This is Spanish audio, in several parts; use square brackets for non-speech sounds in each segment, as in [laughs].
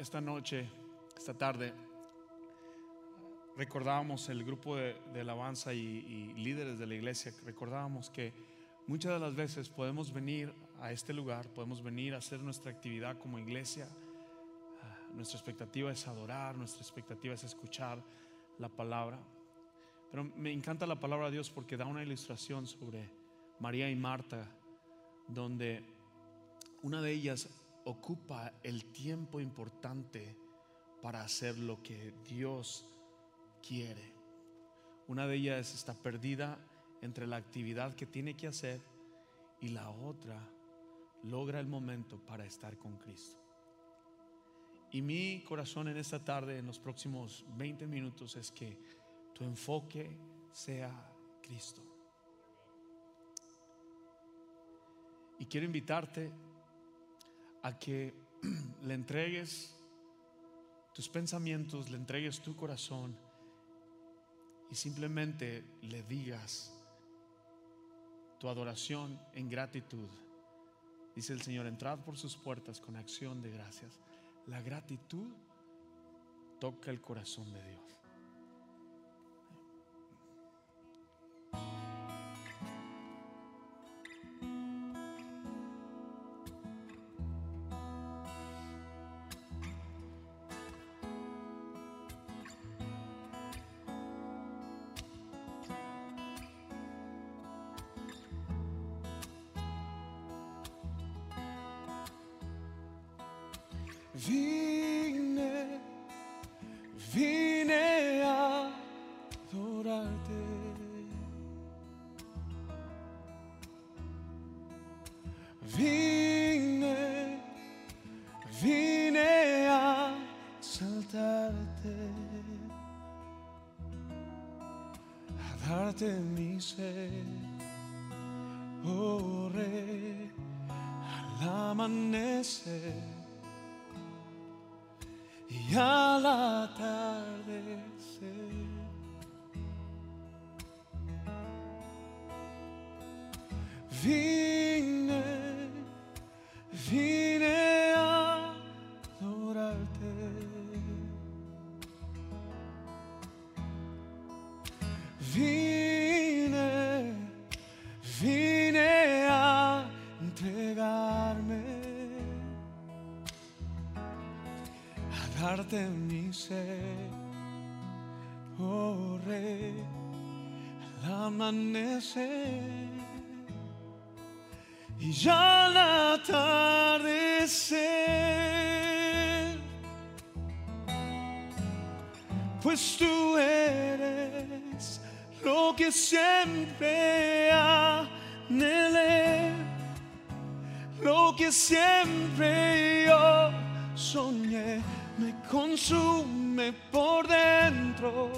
esta noche, esta tarde, recordábamos el grupo de, de alabanza y, y líderes de la iglesia, recordábamos que muchas de las veces podemos venir a este lugar, podemos venir a hacer nuestra actividad como iglesia. Ah, Nuestra expectativa es adorar, nuestra expectativa es escuchar la palabra. Pero me encanta la palabra de Dios porque da una ilustración sobre María y Marta, donde una de ellas ocupa el tiempo importante para hacer lo que Dios quiere. Una de ellas está perdida entre la actividad que tiene que hacer y la otra logra el momento para estar con Cristo. Y mi corazón en esta tarde, en los próximos 20 minutos, es que tu enfoque sea Cristo. Y quiero invitarte a que [clears throat] le entregues tus pensamientos, le entregues tu corazón y simplemente le digas tu adoración en gratitud. Dice el Señor, entrad por sus puertas con acción de gracias. La gratitud toca el corazón de Dios. Vine, vine a adorarte. Vine, vine a saltarte, a darte mi ser, oh rey, al amanecer y al a darte mi ser, oh rey, al amanecer. Y ya al atardecer, pues tú eres lo que siempre anhelé lo que siempre yo soñé consume por dentro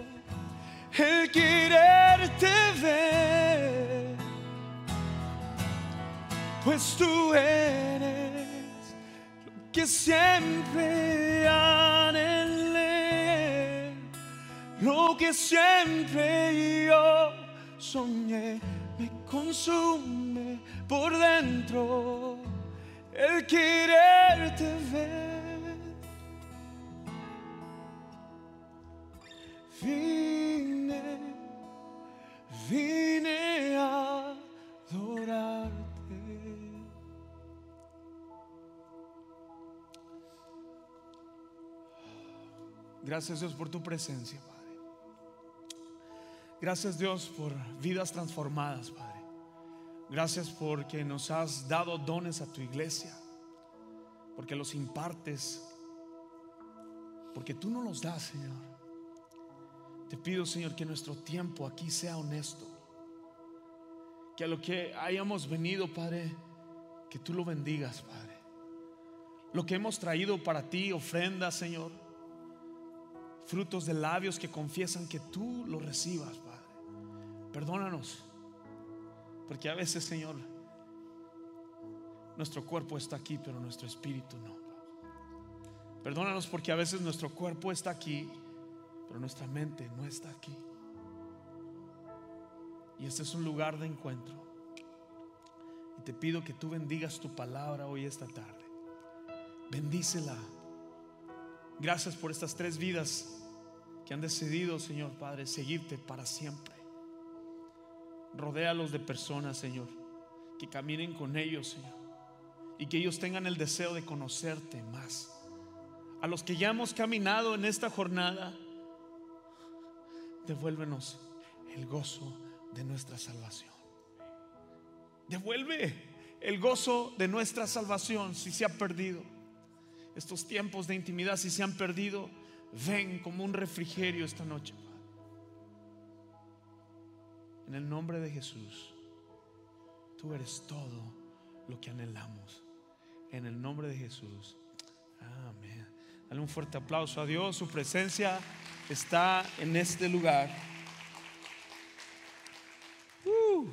el quererte ver, pues tú eres lo que siempre anhelé, lo que siempre yo soñé me consume por dentro el quererte ver. Vine, vine a adorarte. Gracias Dios por tu presencia, Padre. Gracias Dios por vidas transformadas, Padre. Gracias porque nos has dado dones a tu iglesia, porque los impartes, porque tú no los das, Señor. Te pido, Señor, que nuestro tiempo aquí sea honesto, que a lo que hayamos venido, Padre, que tú lo bendigas, Padre. Lo que hemos traído para ti, ofrendas, Señor, frutos de labios que confiesan que tú lo recibas, Padre. Perdónanos, porque a veces, Señor, nuestro cuerpo está aquí, pero nuestro espíritu no. Perdónanos porque a veces nuestro cuerpo está aquí, pero nuestra mente no está aquí. Y este es un lugar de encuentro. Y te pido que tú bendigas tu palabra hoy esta tarde. Bendícela. Gracias por estas tres vidas que han decidido, Señor Padre, seguirte para siempre. Rodéalos de personas, Señor, que caminen con ellos, Señor, y que ellos tengan el deseo de conocerte más. A los que ya hemos caminado en esta jornada, devuélvenos el gozo de nuestra salvación. Devuelve el gozo de nuestra salvación si se ha perdido. Estos tiempos de intimidad si se han perdido, ven como un refrigerio esta noche. En el nombre de Jesús, tú eres todo lo que anhelamos. En el nombre de Jesús. Amén. Dale un fuerte aplauso a Dios. Su presencia está en este lugar. Uh.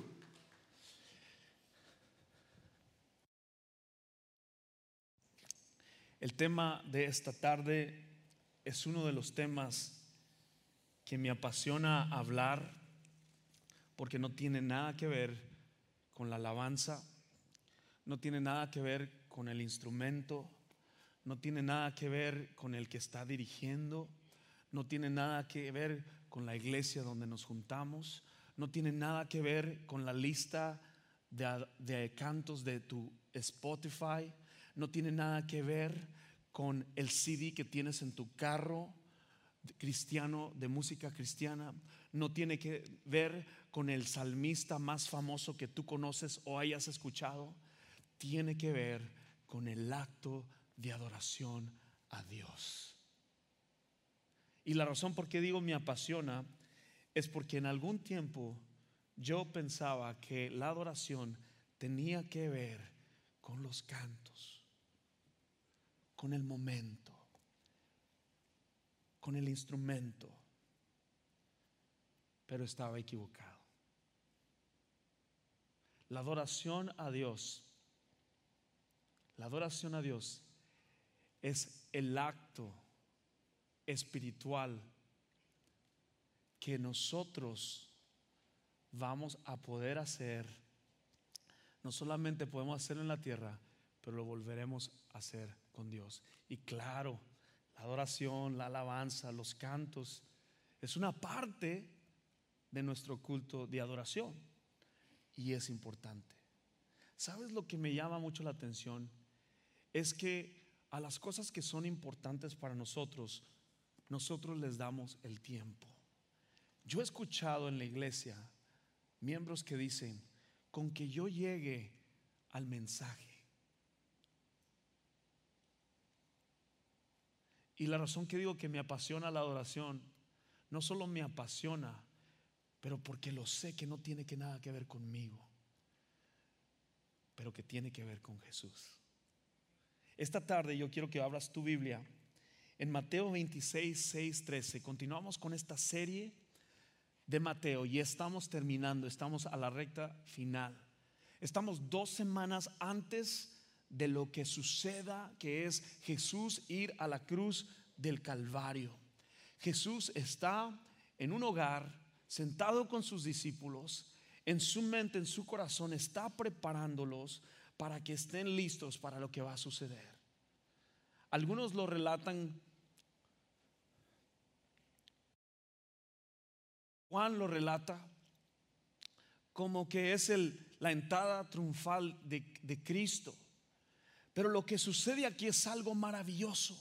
El tema de esta tarde es uno de los temas que me apasiona hablar porque no tiene nada que ver con la alabanza, no tiene nada que ver con el instrumento, no tiene nada que ver con el que está dirigiendo, no tiene nada que ver con la iglesia donde nos juntamos, no tiene nada que ver con la lista de, de cantos de tu Spotify, no tiene nada que ver con el CD que tienes en tu carro cristiano, de música cristiana, no tiene que ver con el salmista más famoso que tú conoces o hayas escuchado, tiene que ver con el acto de adoración a Dios. Y la razón por qué digo me apasiona es porque en algún tiempo yo pensaba que la adoración tenía que ver con los cantos, con el momento, con el instrumento, pero estaba equivocado. La adoración a Dios, la adoración a Dios es el acto espiritual que nosotros vamos a poder hacer. No solamente podemos hacerlo en la tierra, pero lo volveremos a hacer con Dios. Y claro, la adoración, la alabanza, los cantos, es una parte de nuestro culto de adoración. Y es importante. ¿Sabes lo que me llama mucho la atención? Es que a las cosas que son importantes para nosotros, nosotros les damos el tiempo. Yo he escuchado en la iglesia miembros que dicen, con que yo llegue al mensaje. Y la razón que digo que me apasiona la adoración, no solo me apasiona, pero porque lo sé que no tiene que nada que ver conmigo, pero que tiene que ver con Jesús. Esta tarde yo quiero que abras tu Biblia en Mateo 26, 6, 13. Continuamos con esta serie de Mateo y estamos terminando, estamos a la recta final. Estamos dos semanas antes de lo que suceda, que es Jesús ir a la cruz del Calvario. Jesús está en un hogar, sentado con sus discípulos, en su mente, en su corazón, está preparándolos para que estén listos para lo que va a suceder. Algunos lo relatan Juan lo relata como que es la entrada triunfal de Cristo. Pero lo que sucede aquí es algo maravilloso.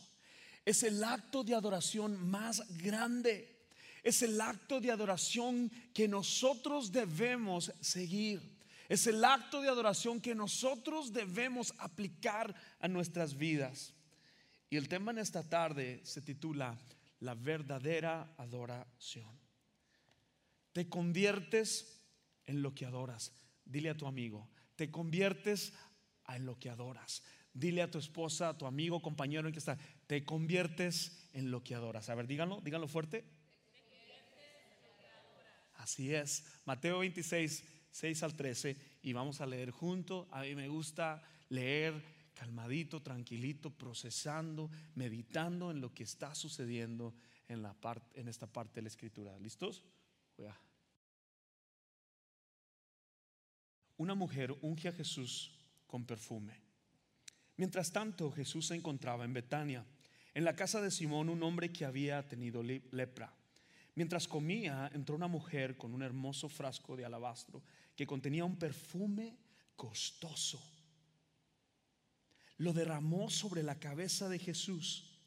Es el acto de adoración más grande. Es el acto de adoración que nosotros debemos seguir. Es el acto de adoración que nosotros debemos aplicar a nuestras vidas. Y el tema en esta tarde se titula La verdadera adoración. Te conviertes en lo que adoras. Dile a tu amigo, te conviertes en lo que adoras. Dile a tu esposa, a tu amigo, compañero en que está, te conviertes en lo que adoras. A ver, díganlo, díganlo fuerte. Así es. Mateo 26, 6 al 13. Y vamos a leer junto. A mí me gusta leer calmadito, tranquilito, procesando, meditando en lo que está sucediendo en, la parte, en esta parte de la escritura. ¿Listos? Una mujer unge a Jesús con perfume. Mientras tanto, Jesús se encontraba en Betania, en la casa de Simón un hombre que había tenido lepra. Mientras comía, entró una mujer con un hermoso frasco de alabastro que contenía un perfume costoso. Lo derramó sobre la cabeza de Jesús.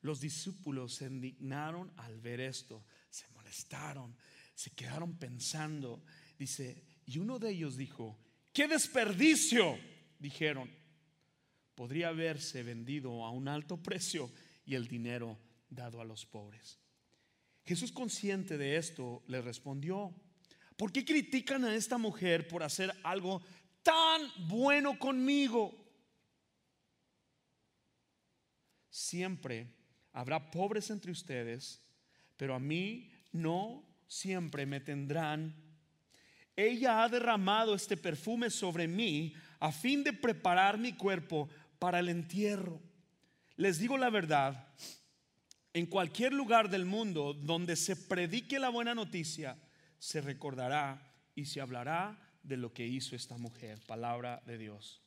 Los discípulos se indignaron al ver esto, se molestaron, se quedaron pensando. Dice, y uno de ellos dijo, ¡qué desperdicio! Dijeron, podría haberse vendido a un alto precio y el dinero dado a los pobres. Jesús consciente de esto le respondió, ¿por qué critican a esta mujer por hacer algo tan bueno conmigo? Siempre habrá pobres entre ustedes, pero a mí no siempre me tendrán. Ella ha derramado este perfume sobre mí a fin de preparar mi cuerpo para el entierro. Les digo la verdad, en cualquier lugar del mundo donde se predique la buena noticia, se recordará y se hablará de lo que hizo esta mujer. Palabra de Dios.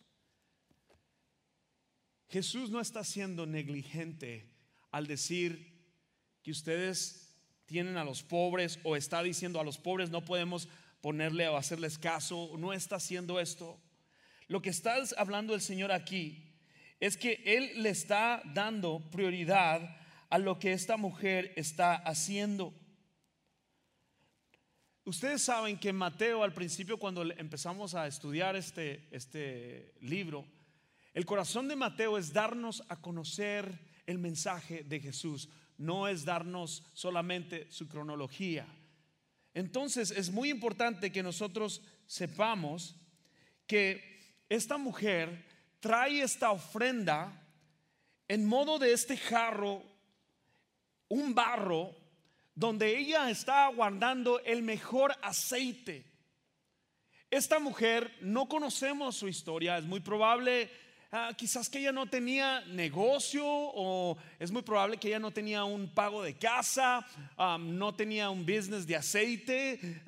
Jesús no está siendo negligente al decir que ustedes tienen a los pobres o está diciendo a los pobres no podemos ponerle o hacerles caso, no está haciendo esto. Lo que está hablando el Señor aquí es que Él le está dando prioridad a lo que esta mujer está haciendo. Ustedes saben que Mateo al principio cuando empezamos a estudiar este, este libro, el corazón de Mateo es darnos a conocer el mensaje de Jesús, no es darnos solamente su cronología. Entonces es muy importante que nosotros sepamos que esta mujer trae esta ofrenda en modo de este jarro un barro donde ella está guardando el mejor aceite. Esta mujer no conocemos su historia, es muy probable ah, quizás que ella no tenía negocio o es muy probable que ella no tenía un pago de casa, no tenía un business de aceite.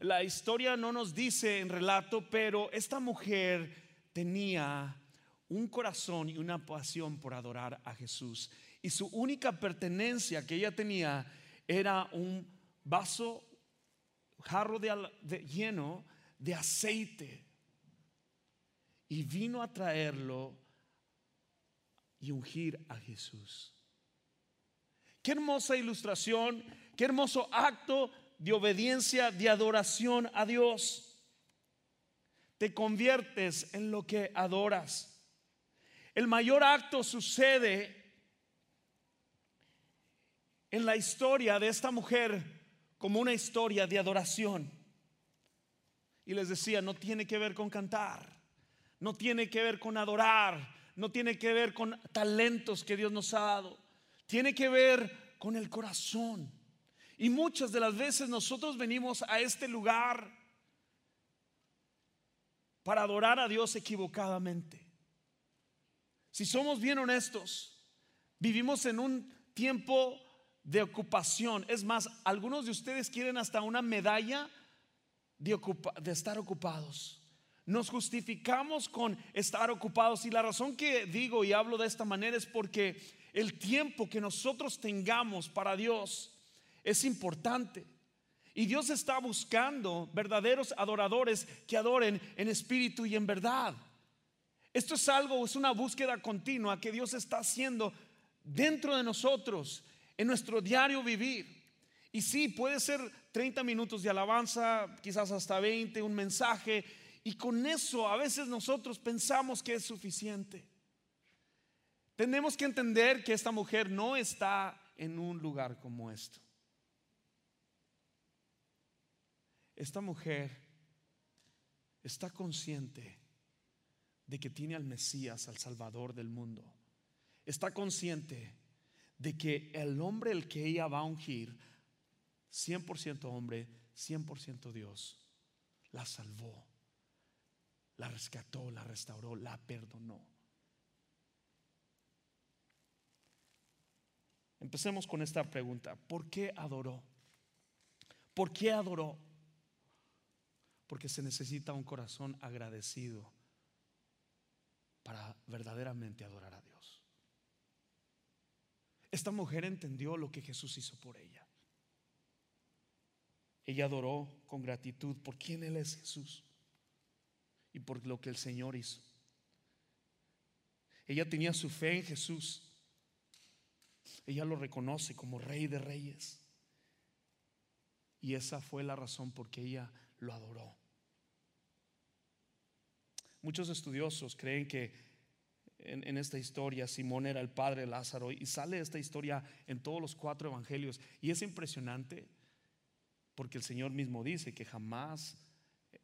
la historia no nos dice en relato, pero esta mujer tenía un corazón y una pasión por adorar a Jesús y su única pertenencia que ella tenía era un vaso, jarro de, lleno de aceite. Y vino a traerlo y ungir a Jesús. Qué hermosa ilustración, qué hermoso acto de obediencia, de adoración a Dios. Te conviertes en lo que adoras. El mayor acto sucede en la historia de esta mujer como una historia de adoración. Y les decía, no tiene que ver con cantar, no tiene que ver con adorar, no tiene que ver con talentos que Dios nos ha dado, tiene que ver con el corazón. Y muchas de las veces nosotros venimos a este lugar para adorar a Dios equivocadamente. Si somos bien honestos, vivimos en un tiempo de ocupación. Es más, algunos de ustedes quieren hasta una medalla de, de estar ocupados. Nos justificamos con estar ocupados y la razón que digo y hablo de esta manera es porque el tiempo que nosotros tengamos para Dios es importante. Y Dios está buscando verdaderos adoradores que adoren en espíritu y en verdad. Esto es algo, es una búsqueda continua que Dios está haciendo dentro de nosotros en nuestro diario vivir. Y sí, puede ser 30 minutos de alabanza, quizás hasta 20, un mensaje, y con eso a veces nosotros pensamos que es suficiente. Tenemos que entender que esta mujer no está en un lugar como esto. Esta mujer está consciente de que tiene al Mesías, al Salvador del mundo. Está consciente de que el hombre el que ella va a ungir, 100% hombre, 100% Dios, la salvó, la rescató, la restauró, la perdonó. Empecemos con esta pregunta. ¿Por qué adoró? ¿Por qué adoró? Porque se necesita un corazón agradecido para verdaderamente adorar a Dios. Esta mujer entendió lo que Jesús hizo por ella. Ella adoró con gratitud por quién Él es Jesús y por lo que el Señor hizo. Ella tenía su fe en Jesús. Ella lo reconoce como Rey de Reyes. Y esa fue la razón por que ella lo adoró. Muchos estudiosos creen que en, esta historia Simón era el padre de Lázaro y sale esta historia en todos los cuatro evangelios. Y es impresionante porque el Señor mismo dice que jamás,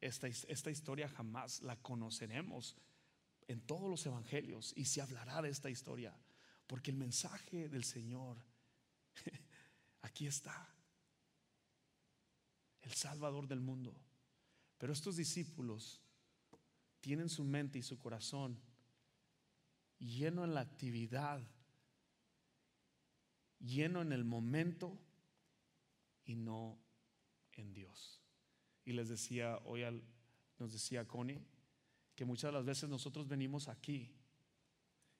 esta, esta historia jamás la conoceremos en todos los evangelios y se hablará de esta historia. Porque el mensaje del Señor [laughs] aquí está. El Salvador del mundo. Pero estos discípulos tienen su mente y su corazón lleno en la actividad, lleno en el momento y no en Dios. Y les decía hoy, al, nos decía Connie, que muchas de las veces nosotros venimos aquí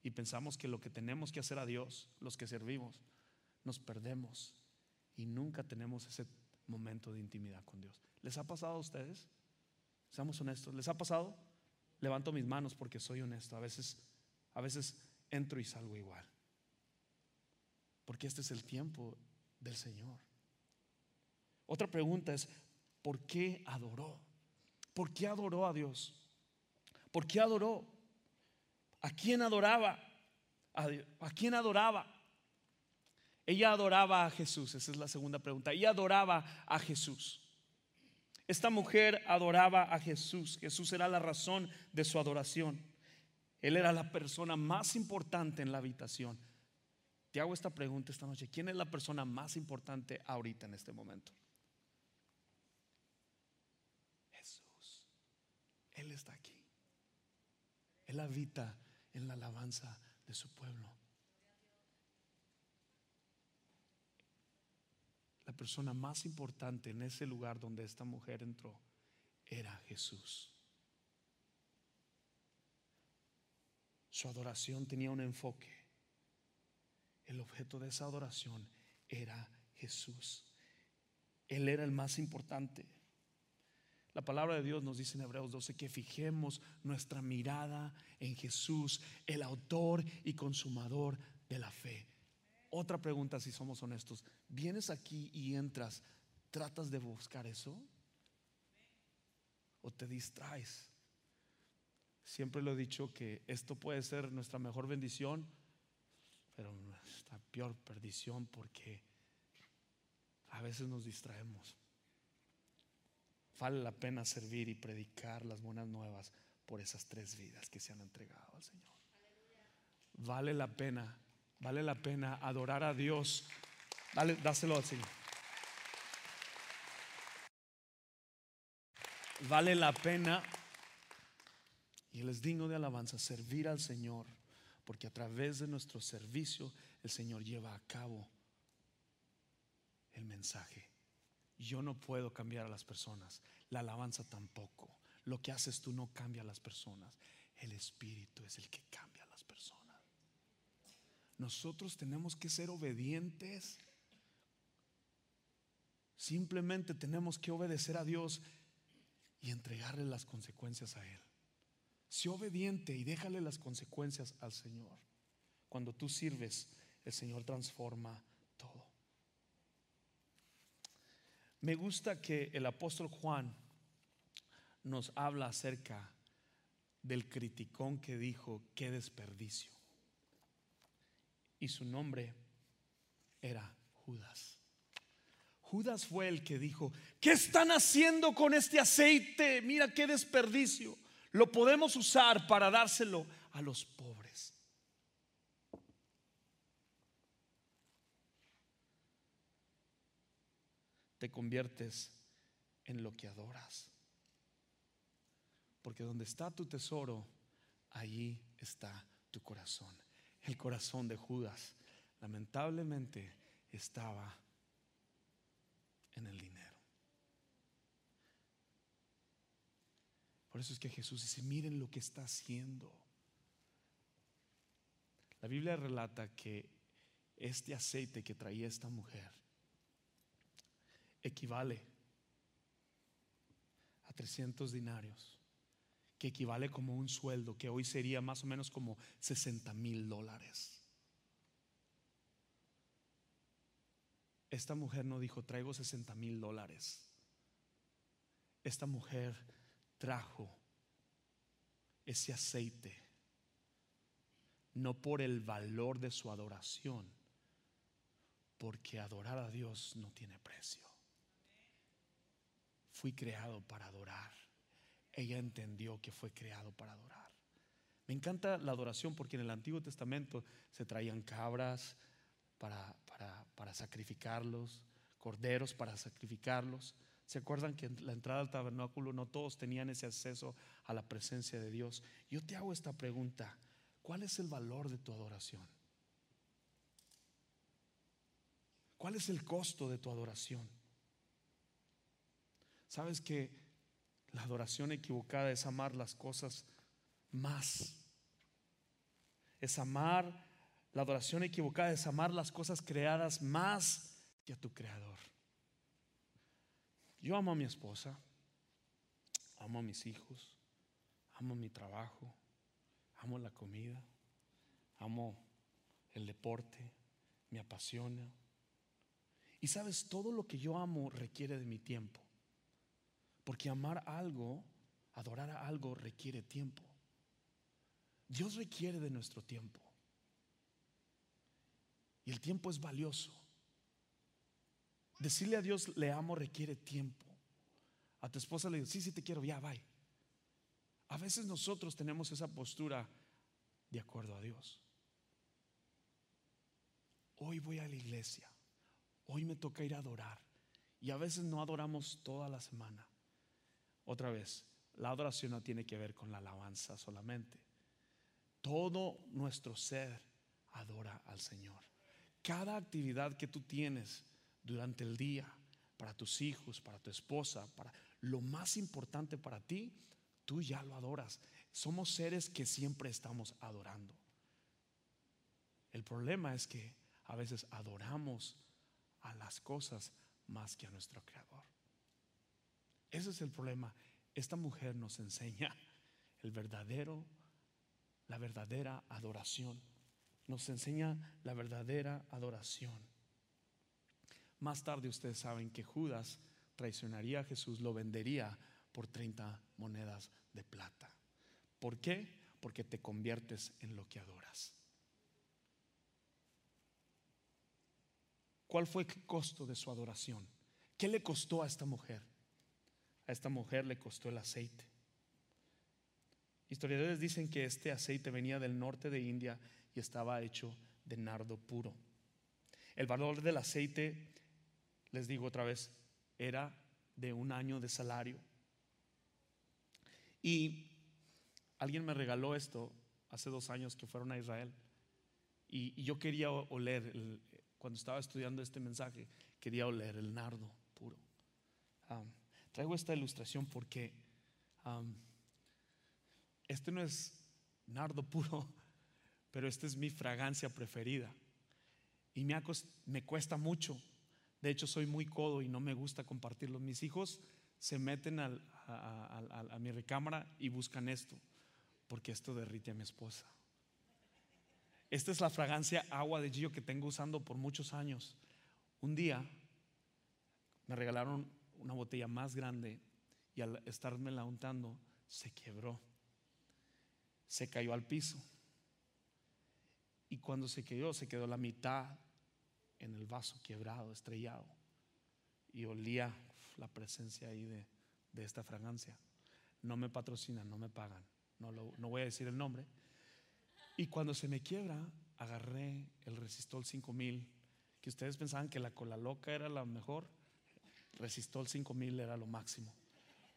y pensamos que lo que tenemos que hacer a Dios, los que servimos, nos perdemos y nunca tenemos ese momento de intimidad con Dios. ¿Les ha pasado a ustedes? Seamos honestos, ¿les ha pasado? Levanto mis manos porque soy honesto. A veces, a veces entro y salgo igual. Porque este es el tiempo del Señor. Otra pregunta es, ¿por qué adoró? ¿Por qué adoró a Dios? ¿Por qué adoró? ¿A quién adoraba? ¿A, ¿A quién adoraba? Ella adoraba a Jesús, esa es la segunda pregunta. Ella adoraba a Jesús. Esta mujer adoraba a Jesús. Jesús era la razón de su adoración. Él era la persona más importante en la habitación. Te hago esta pregunta esta noche. ¿Quién es la persona más importante ahorita en este momento? Jesús. Él está aquí. Él habita en la alabanza de su pueblo. la persona más importante en ese lugar donde esta mujer entró era Jesús. Su adoración tenía un enfoque. El objeto de esa adoración era Jesús. Él era el más importante. La palabra de Dios nos dice en Hebreos 12 que fijemos nuestra mirada en Jesús, el autor y consumador de la fe. Otra pregunta, si somos honestos, ¿vienes aquí y entras, tratas de buscar eso? ¿O te distraes? Siempre lo he dicho que esto puede ser nuestra mejor bendición, pero nuestra peor perdición porque a veces nos distraemos. Vale la pena servir y predicar las buenas nuevas por esas tres vidas que se han entregado al Señor. Vale la pena Vale la pena adorar a Dios. Dale, dáselo al Señor. Vale la pena, y Él es digno de alabanza, servir al Señor, porque a través de nuestro servicio el Señor lleva a cabo el mensaje. Yo no puedo cambiar a las personas, la alabanza tampoco. Lo que haces tú no cambia a las personas, el Espíritu es el que cambia a las personas. Nosotros tenemos que ser obedientes. Simplemente tenemos que obedecer a Dios y entregarle las consecuencias a Él. Sé obediente y déjale las consecuencias al Señor. Cuando tú sirves, el Señor transforma todo. Me gusta que el apóstol Juan nos habla acerca del criticón que dijo, qué desperdicio y su nombre era Judas. Judas fue el que dijo, ¿qué están haciendo con este aceite? Mira qué desperdicio. Lo podemos usar para dárselo a los pobres. Te conviertes en lo que adoras. Porque donde está tu tesoro, allí está tu corazón el corazón de Judas lamentablemente estaba en el dinero. Por eso es que Jesús dice, miren lo que está haciendo. La Biblia relata que este aceite que traía esta mujer equivale a 300 dinarios, que equivale como un sueldo, que hoy sería más o menos como 60 mil dólares. Esta mujer no dijo, traigo 60 mil dólares. Esta mujer trajo ese aceite, no por el valor de su adoración, porque adorar a Dios no tiene precio. Fui creado para adorar. Ella entendió que fue creado para adorar. Me encanta la adoración porque en el Antiguo Testamento se traían cabras para, para, sacrificarlos, corderos para sacrificarlos. ¿Se acuerdan que en la entrada al tabernáculo no todos tenían ese acceso a la presencia de Dios? Yo te hago esta pregunta. ¿Cuál es el valor de tu adoración? ¿Cuál es el costo de tu adoración? Sabes que la adoración equivocada es amar las cosas más. Es amar, la adoración equivocada es amar las cosas creadas más que a tu creador. Yo amo a mi esposa, amo a mis hijos, amo mi trabajo, amo la comida, amo el deporte, me apasiona. Y sabes, todo lo que yo amo requiere de mi tiempo. Porque amar algo, adorar a algo requiere tiempo. Dios requiere de nuestro tiempo. Y el tiempo es valioso. Decirle a Dios le amo requiere tiempo. A tu esposa le digo, sí, sí te quiero, ya, bye. A veces nosotros tenemos esa postura de acuerdo a Dios. Hoy voy a la iglesia. Hoy me toca ir a adorar. Y a veces no adoramos toda la semana. Otra vez, la adoración no tiene que ver con la alabanza solamente. Todo nuestro ser adora al Señor. Cada actividad que tú tienes durante el día, para tus hijos, para tu esposa, para lo más importante para ti, tú ya lo adoras. Somos seres que siempre estamos adorando. El problema es que a veces adoramos a las cosas más que a nuestro Creador. Ese es el problema. Esta mujer nos enseña el verdadero, la verdadera adoración. Nos enseña la verdadera adoración. Más tarde ustedes saben que Judas traicionaría a Jesús, lo vendería por 30 monedas de plata. ¿Por qué? Porque te conviertes en lo que adoras. ¿Cuál fue el costo de su adoración? ¿Qué le costó a esta mujer? A esta mujer le costó el aceite. Historiadores dicen que este aceite venía del norte de India y estaba hecho de nardo puro. El valor del aceite, les digo otra vez, era de un año de salario. Y alguien me regaló esto hace dos años que fueron a Israel. Y, yo quería oler, cuando estaba estudiando este mensaje, quería oler el nardo puro. Ah, Traigo esta ilustración porque este no es nardo puro, [laughs] pero esta es mi fragancia preferida. Y me cuesta mucho. De hecho, soy muy codo y no me gusta compartirlo. Mis hijos se meten a, mi recámara y buscan esto, porque esto derrite a mi esposa. Esta es la fragancia agua de Gio que tengo usando por muchos años. Un día me regalaron una botella más grande y al estarme la untando se quebró. Se cayó al piso. Y cuando se quedó, se quedó la mitad en el vaso quebrado, estrellado. Y olía la presencia ahí de, de esta fragancia. No me patrocinan, no me pagan. No, no voy a decir el nombre. Y cuando se me quiebra, agarré el Resistol 5000, que ustedes pensaban que la cola loca era la mejor. Resistol 5000 era lo máximo.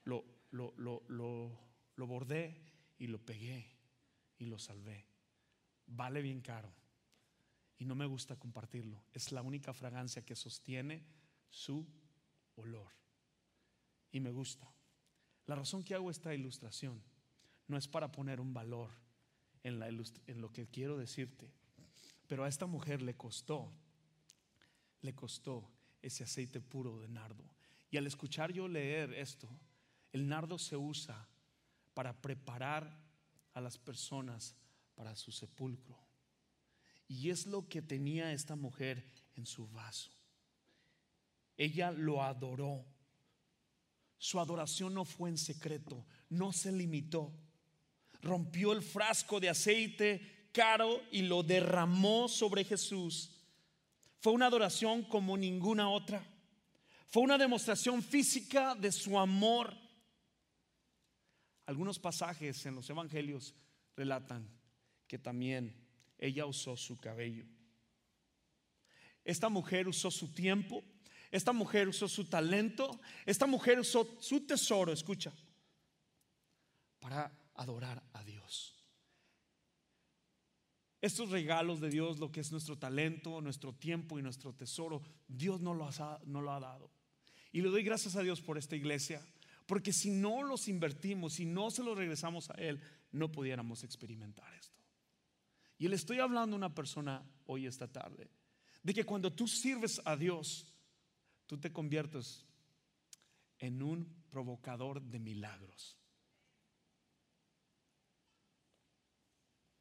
Lo, lo, lo, lo, bordé y lo pegué y lo salvé. Vale bien caro. Y no me gusta compartirlo. Es la única fragancia que sostiene su olor. Y me gusta. La razón que hago esta ilustración no es para poner un valor en, la lo que quiero decirte, Pero a esta mujer le costó, le costó ese aceite puro de nardo. Y al escuchar yo leer esto, el nardo se usa para preparar a las personas para su sepulcro. Y es lo que tenía esta mujer en su vaso. Ella lo adoró. Su adoración no fue en secreto, no se limitó. Rompió el frasco de aceite caro y lo derramó sobre Jesús. Fue una adoración como ninguna otra. Fue una demostración física de su amor. Algunos pasajes en los evangelios relatan que también ella usó su cabello. Esta mujer usó su tiempo, esta mujer usó su talento, esta mujer usó su tesoro, escucha, para adorar a Dios. Estos regalos de Dios, lo que es nuestro talento, nuestro tiempo y nuestro tesoro, Dios no lo ha, no lo ha dado. Y le doy gracias a Dios por esta iglesia, porque si no los invertimos, si no se los regresamos a Él, no pudiéramos experimentar esto. Y le estoy hablando a una persona hoy esta tarde, de que cuando tú sirves a Dios, tú te conviertes en un provocador de milagros.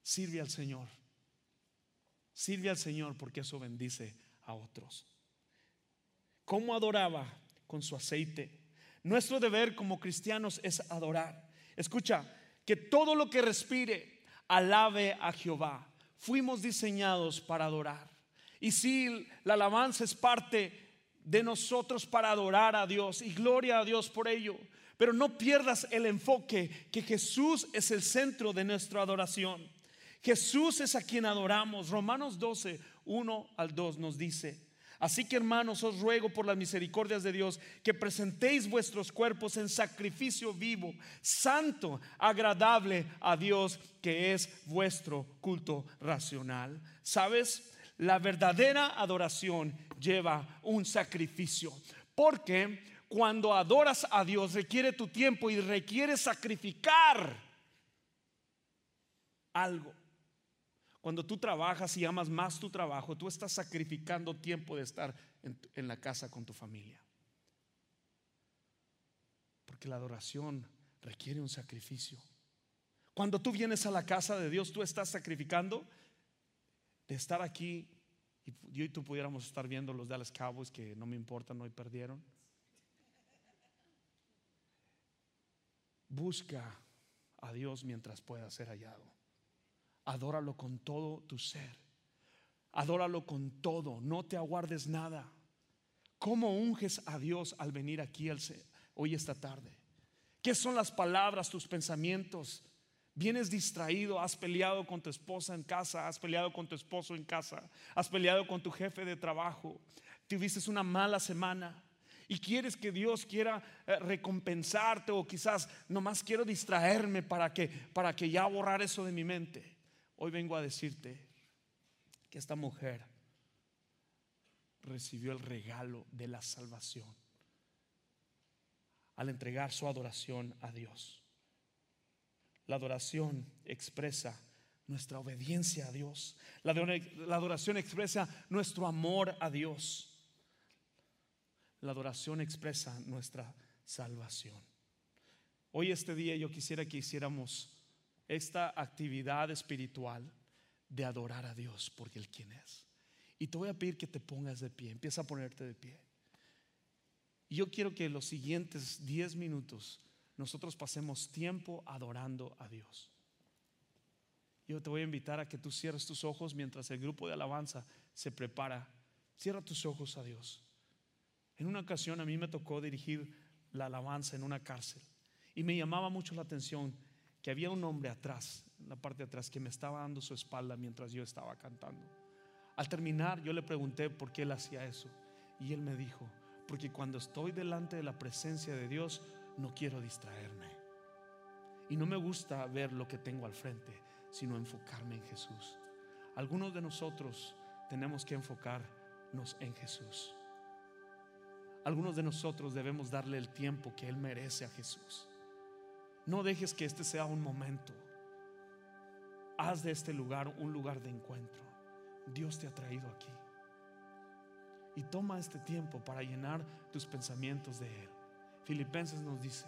Sirve al Señor. Sirve al Señor porque eso bendice a otros. ¿Cómo adoraba? Con su aceite. Nuestro deber como cristianos es adorar. Escucha, que todo lo que respire alabe a Jehová. Fuimos diseñados para adorar. Y si la alabanza es parte de nosotros para adorar a Dios y gloria a Dios por ello. Pero no pierdas el enfoque que Jesús es el centro de nuestra adoración. Jesús es a quien adoramos. Romanos 12, 1 al 2 nos dice, así que hermanos os ruego por las misericordias de Dios que presentéis vuestros cuerpos en sacrificio vivo, santo, agradable a Dios, que es vuestro culto racional. ¿Sabes? La verdadera adoración lleva un sacrificio, porque cuando adoras a Dios requiere tu tiempo y requiere sacrificar algo. Cuando tú trabajas y amas más tu trabajo, tú estás sacrificando tiempo de estar en, la casa con tu familia. Porque la adoración requiere un sacrificio. Cuando tú vienes a la casa de Dios, tú estás sacrificando de estar aquí y yo y tú pudiéramos estar viendo los Dallas Cowboys que no me importan, hoy perdieron. Busca a Dios mientras pueda ser hallado. Adóralo con todo tu ser. Adóralo con todo. No te aguardes nada. ¿Cómo unges a Dios al venir aquí hoy esta tarde? ¿Qué son las palabras, tus pensamientos? Vienes distraído, has peleado con tu esposa en casa, has peleado con tu esposo en casa, has peleado con tu jefe de trabajo, tuviste una mala semana y quieres que Dios quiera eh, recompensarte o quizás nomás quiero distraerme para que para que ya borrar eso de mi mente. Hoy vengo a decirte que esta mujer recibió el regalo de la salvación al entregar su adoración a Dios. La adoración expresa nuestra obediencia a Dios. La, adoración expresa nuestro amor a Dios. La adoración expresa nuestra salvación. Hoy este día yo quisiera que hiciéramos esta actividad espiritual de adorar a Dios porque Él quien es. Y te voy a pedir que te pongas de pie, empieza a ponerte de pie. Y yo quiero que los siguientes 10 minutos nosotros pasemos tiempo adorando a Dios. Yo te voy a invitar a que tú cierres tus ojos mientras el grupo de alabanza se prepara. Cierra tus ojos a Dios. En una ocasión a mí me tocó dirigir la alabanza en una cárcel y me llamaba mucho la atención había un hombre atrás, en la parte de atrás, que me estaba dando su espalda mientras yo estaba cantando. Al terminar, yo le pregunté por qué él hacía eso. Y él me dijo, porque cuando estoy delante de la presencia de Dios, no quiero distraerme. Y no me gusta ver lo que tengo al frente, sino enfocarme en Jesús. Algunos de nosotros tenemos que enfocarnos en Jesús. Algunos de nosotros debemos darle el tiempo que Él merece a Jesús. No dejes que este sea un momento. Haz de este lugar un lugar de encuentro. Dios te ha traído aquí. Y toma este tiempo para llenar tus pensamientos de Él. Filipenses nos dice,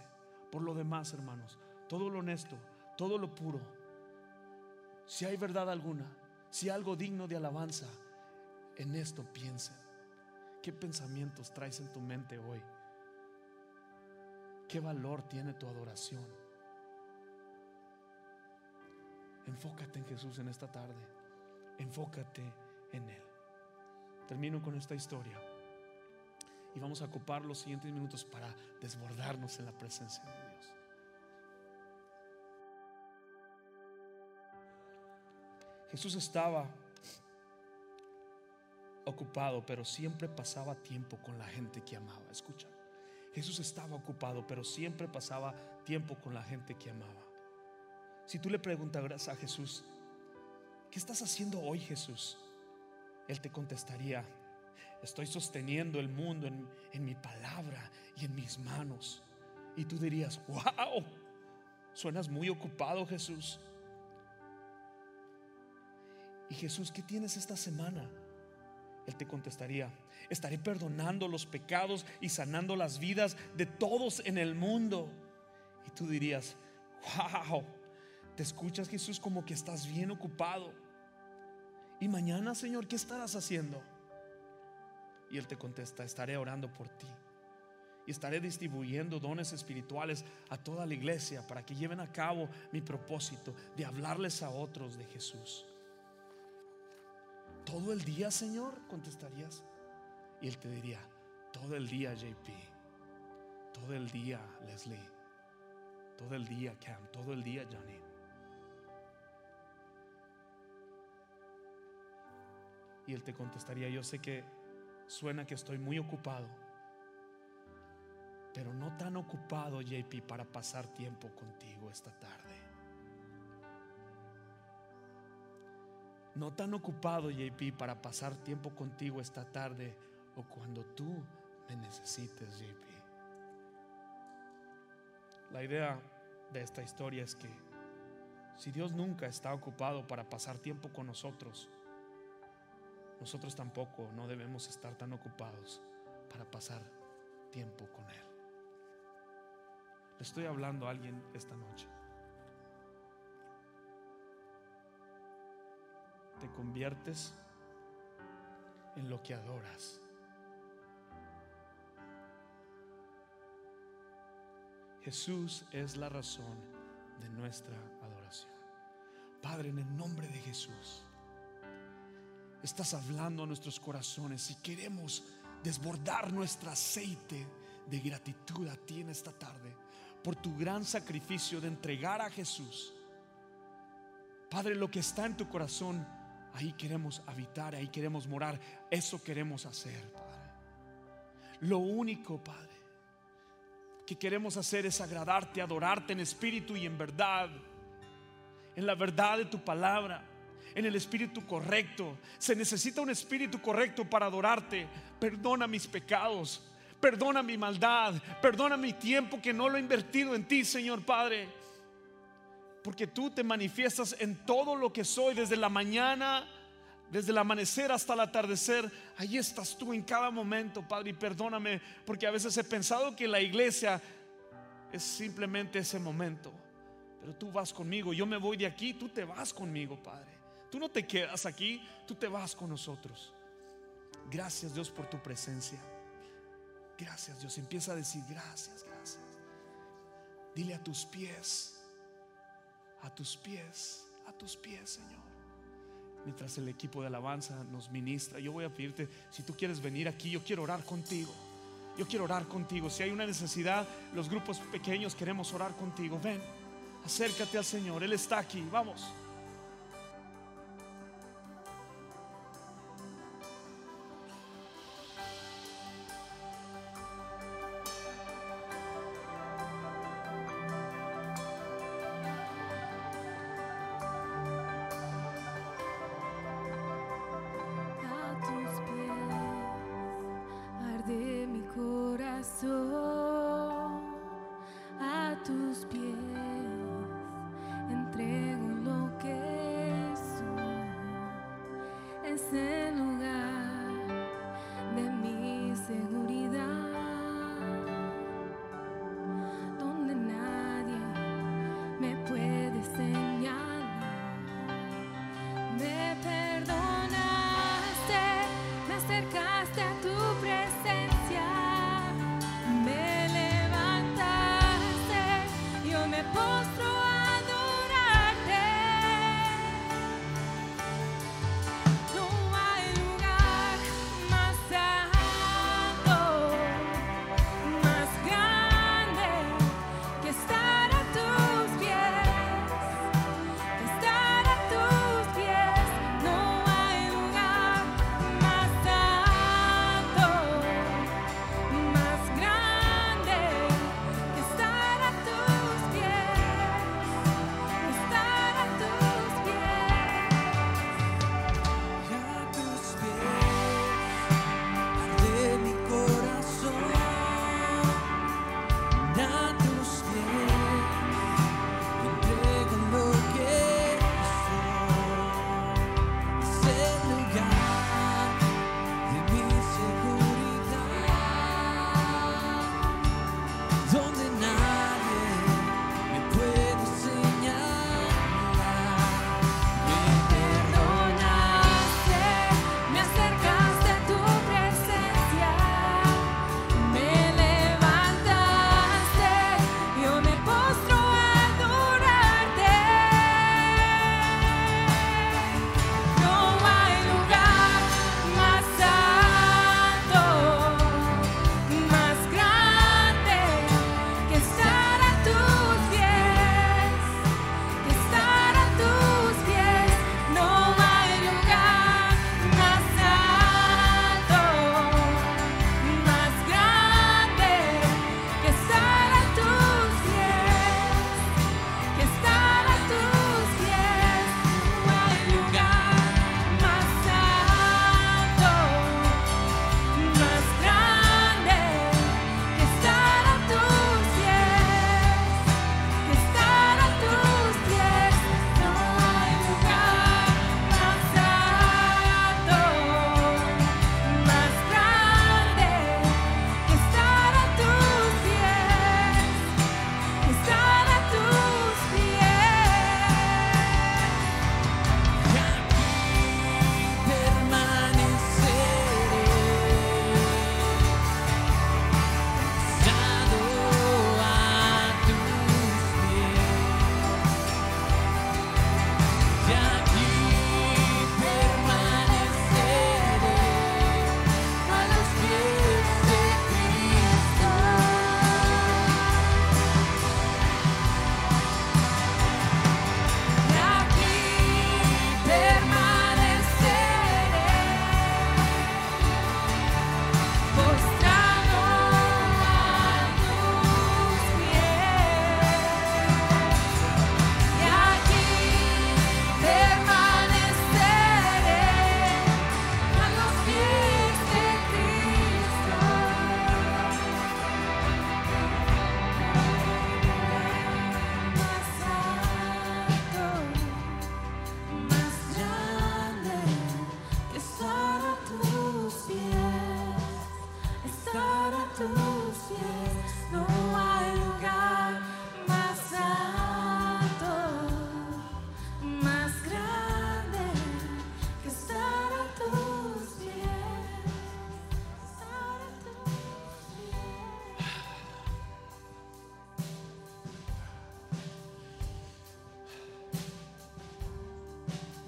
por lo demás, hermanos, todo lo honesto, todo lo puro, si hay verdad alguna, si algo digno de alabanza, en esto piensen. ¿Qué pensamientos traes en tu mente hoy? ¿Qué valor tiene tu adoración? Enfócate en Jesús en esta tarde. Enfócate en Él. Termino con esta historia. Y vamos a ocupar los siguientes minutos para desbordarnos en la presencia de Dios. Jesús estaba ocupado, pero siempre pasaba tiempo con la gente que amaba. Escucha, Jesús estaba ocupado, pero siempre pasaba tiempo con la gente que amaba. Si tú le preguntaras a Jesús, ¿qué estás haciendo hoy Jesús? Él te contestaría, estoy sosteniendo el mundo en, en mi palabra y en mis manos. Y tú dirías, wow, suenas muy ocupado Jesús. Y Jesús, ¿qué tienes esta semana? Él te contestaría, estaré perdonando los pecados y sanando las vidas de todos en el mundo. Y tú dirías, wow, escuchas Jesús como que estás bien ocupado. Y mañana, Señor, ¿qué estarás haciendo? Y Él te contesta, estaré orando por ti. Y estaré distribuyendo dones espirituales a toda la iglesia para que lleven a cabo mi propósito de hablarles a otros de Jesús. ¿Todo el día, Señor? Contestarías. Y él te diría, todo el día, JP. Todo el día, Leslie. Todo el día, Cam. Todo el día, Johnny. Y él te contestaría, yo sé que suena que estoy muy ocupado, pero no tan ocupado, JP, para pasar tiempo contigo esta tarde. no tan ocupado, JP, para pasar tiempo contigo esta tarde o cuando tú me necesites, JP. La idea de esta historia es que si Dios nunca está ocupado para pasar tiempo con nosotros, nosotros tampoco no debemos estar tan ocupados para pasar tiempo con Él. Le estoy hablando a alguien esta noche. te conviertes en lo que adoras. Jesús es la razón de nuestra adoración. Padre, en el nombre de Jesús, estás hablando a nuestros corazones y queremos desbordar nuestro aceite de gratitud a ti en esta tarde por tu gran sacrificio de entregar a Jesús. Padre, lo que está en tu corazón Ahí queremos habitar, ahí queremos morar. Eso queremos hacer, Padre. Lo único, Padre, que queremos hacer es agradarte, adorarte en espíritu y en verdad. En la verdad de tu palabra, en el espíritu correcto. Se necesita un espíritu correcto para adorarte. Perdona mis pecados. Perdona mi maldad. Perdona mi tiempo que no lo he invertido en ti, Señor Padre. Porque tú te manifiestas en todo lo que soy, desde la mañana, desde el amanecer hasta el atardecer. Ahí estás tú en cada momento, Padre. Y perdóname, porque a veces he pensado que la iglesia es simplemente ese momento. Pero tú vas conmigo, yo me voy de aquí, tú te vas conmigo, Padre. Tú no te quedas aquí, tú te vas con nosotros. Gracias Dios por tu presencia. Gracias Dios. Empieza a decir gracias, gracias. Dile a tus pies a tus pies, a tus pies, Señor. Mientras el equipo de alabanza nos ministra, yo voy a pedirte, si tú quieres venir aquí, yo quiero orar contigo. Yo quiero orar contigo. Si hay una necesidad, los grupos pequeños queremos orar contigo. Ven, acércate al Señor. Él está aquí. Vamos.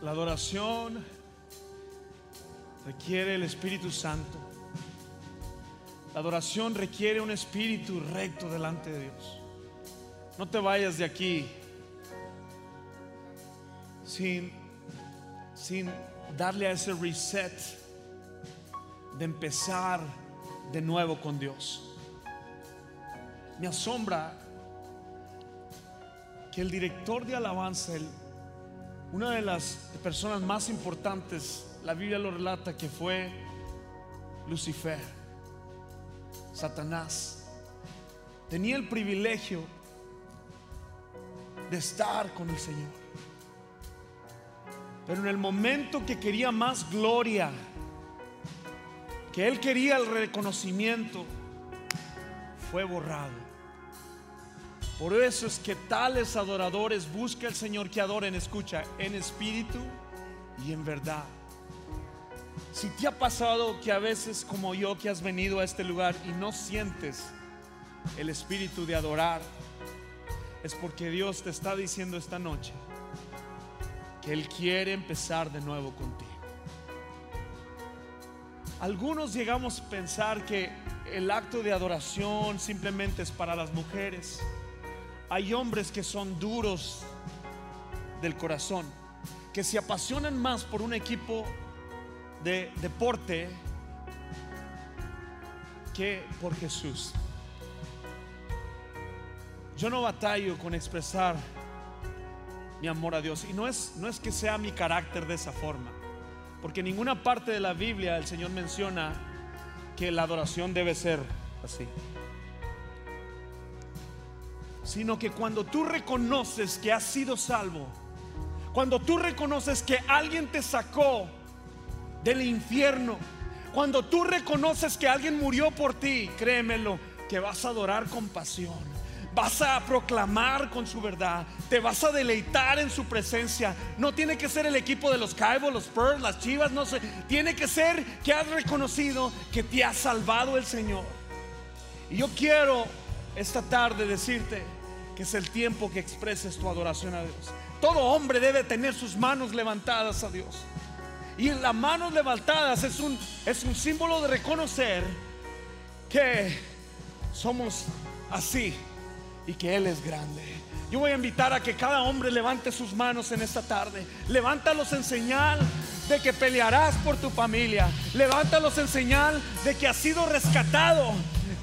La adoración requiere el Espíritu Santo. La adoración requiere un espíritu recto delante de Dios. No te vayas de aquí sin, sin darle a ese reset de empezar de nuevo con Dios. Me asombra que el director de alabanza, el una de las personas más importantes, la Biblia lo relata, que fue Lucifer, Satanás. Tenía el privilegio de estar con el Señor. Pero en el momento que quería más gloria, que él quería el reconocimiento, fue borrado. Por eso es que tales adoradores busca el Señor que adoren, escucha, en espíritu y en verdad. Si te ha pasado que a veces como yo que has venido a este lugar y no sientes el espíritu de adorar, es porque Dios te está diciendo esta noche que Él quiere empezar de nuevo contigo. Algunos llegamos a pensar que el acto de adoración simplemente es para las mujeres. Hay hombres que son duros del corazón, que se apasionan más por un equipo de deporte que por Jesús. Yo no batallo con expresar mi amor a Dios y no es no es que sea mi carácter de esa forma, porque en ninguna parte de la Biblia el Señor menciona que la adoración debe ser así. Sino que cuando tú reconoces que has sido salvo, cuando tú reconoces que alguien te sacó del infierno, cuando tú reconoces que alguien murió por ti, créemelo, que vas a adorar con pasión. Vas a proclamar con su verdad, te vas a deleitar en su presencia. No tiene que ser el equipo de los Caibos, los Spurs, las Chivas, no sé. Tiene que ser que has reconocido que te ha salvado el Señor. Y yo quiero esta tarde decirte que es el tiempo que expreses tu adoración a Dios. Todo hombre debe tener sus manos levantadas a Dios. Y las manos levantadas es un, es un símbolo de reconocer que somos así y que Él es grande. Yo voy a invitar a que cada hombre levante sus manos en esta tarde. Levántalos en señal de que pelearás por tu familia. Levántalos en señal de que has sido rescatado,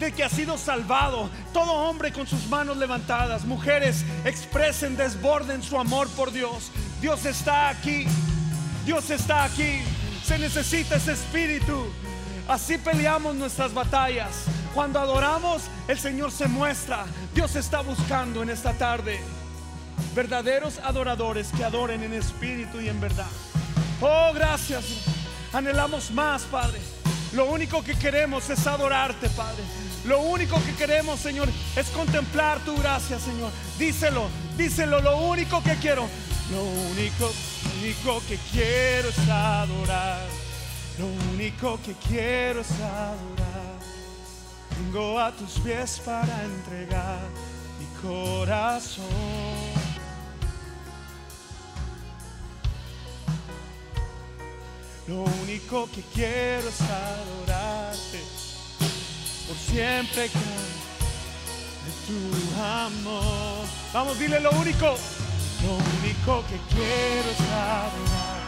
de que has sido salvado. Todo hombre con sus manos levantadas. Mujeres, expresen, desborden su amor por Dios. Dios está aquí. Dios está aquí. Se necesita ese espíritu. Así peleamos nuestras batallas. Cuando adoramos, el Señor se muestra. Dios está buscando en esta tarde verdaderos adoradores que adoren en espíritu y en verdad. Oh, gracias. Anhelamos más, Padre. Lo único que queremos es adorarte, Padre. Lo único que queremos, Señor, es contemplar tu gracia, Señor. Díselo, díselo. Lo único que quiero, lo único, único que quiero es adorar. Lo único que quiero es adorar. Vengo a tus pies para entregar mi corazón. Lo único que quiero es adorarte por siempre de tu amor. Vamos, dile lo único. Lo único que quiero es adorar.